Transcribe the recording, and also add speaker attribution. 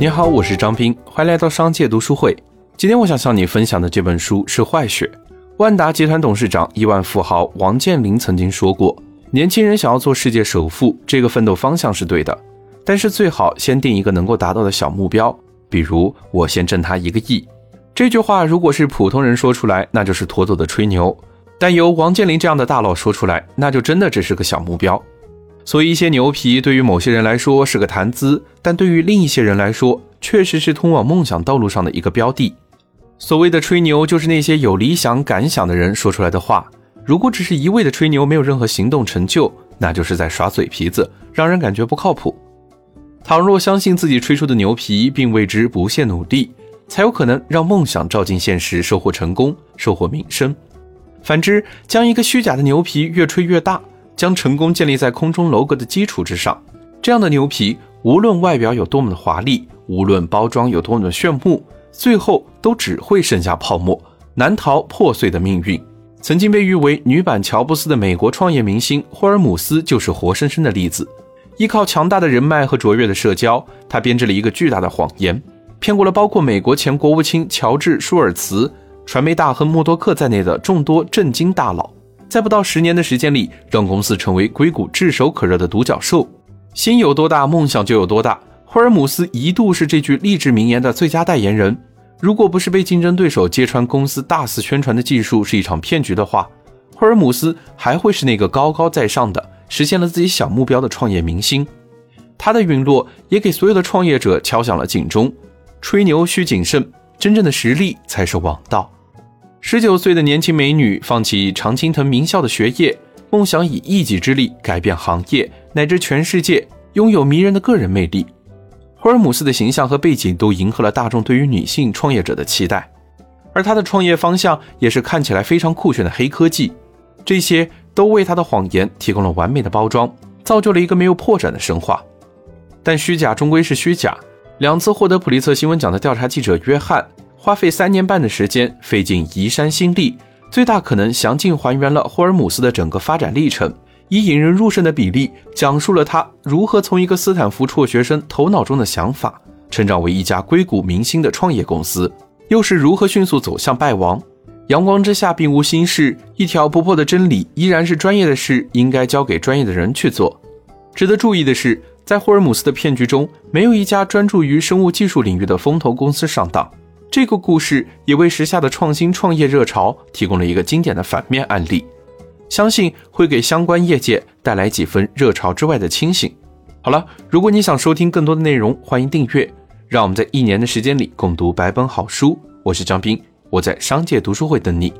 Speaker 1: 你好，我是张斌，欢迎来到商界读书会。今天我想向你分享的这本书是《坏血》。万达集团董事长、亿万富豪王健林曾经说过：“年轻人想要做世界首富，这个奋斗方向是对的，但是最好先定一个能够达到的小目标，比如我先挣他一个亿。”这句话如果是普通人说出来，那就是妥妥的吹牛；但由王健林这样的大佬说出来，那就真的只是个小目标。所以，一些牛皮对于某些人来说是个谈资，但对于另一些人来说，确实是通往梦想道路上的一个标的。所谓的吹牛，就是那些有理想感想的人说出来的话。如果只是一味的吹牛，没有任何行动成就，那就是在耍嘴皮子，让人感觉不靠谱。倘若相信自己吹出的牛皮，并为之不懈努力，才有可能让梦想照进现实，收获成功，收获名声。反之，将一个虚假的牛皮越吹越大。将成功建立在空中楼阁的基础之上，这样的牛皮，无论外表有多么的华丽，无论包装有多么的炫目，最后都只会剩下泡沫，难逃破碎的命运。曾经被誉为女版乔布斯的美国创业明星霍尔姆斯就是活生生的例子。依靠强大的人脉和卓越的社交，他编织了一个巨大的谎言，骗过了包括美国前国务卿乔治舒尔茨、传媒大亨默多克在内的众多震惊大佬。在不到十年的时间里，让公司成为硅谷炙手可热的独角兽。心有多大，梦想就有多大。霍尔姆斯一度是这句励志名言的最佳代言人。如果不是被竞争对手揭穿公司大肆宣传的技术是一场骗局的话，霍尔姆斯还会是那个高高在上的、实现了自己小目标的创业明星。他的陨落也给所有的创业者敲响了警钟：吹牛需谨慎，真正的实力才是王道。十九岁的年轻美女放弃常青藤名校的学业，梦想以一己之力改变行业乃至全世界，拥有迷人的个人魅力。霍尔姆斯的形象和背景都迎合了大众对于女性创业者的期待，而他的创业方向也是看起来非常酷炫的黑科技，这些都为他的谎言提供了完美的包装，造就了一个没有破绽的神话。但虚假终归是虚假，两次获得普利策新闻奖的调查记者约翰。花费三年半的时间，费尽移山心力，最大可能详尽还原了霍尔姆斯的整个发展历程，以引人入胜的比例讲述了他如何从一个斯坦福辍学生头脑中的想法，成长为一家硅谷明星的创业公司，又是如何迅速走向败亡。阳光之下并无新事，一条不破的真理依然是专业的事应该交给专业的人去做。值得注意的是，在霍尔姆斯的骗局中，没有一家专注于生物技术领域的风投公司上当。这个故事也为时下的创新创业热潮提供了一个经典的反面案例，相信会给相关业界带来几分热潮之外的清醒。好了，如果你想收听更多的内容，欢迎订阅。让我们在一年的时间里共读百本好书。我是张斌，我在商界读书会等你。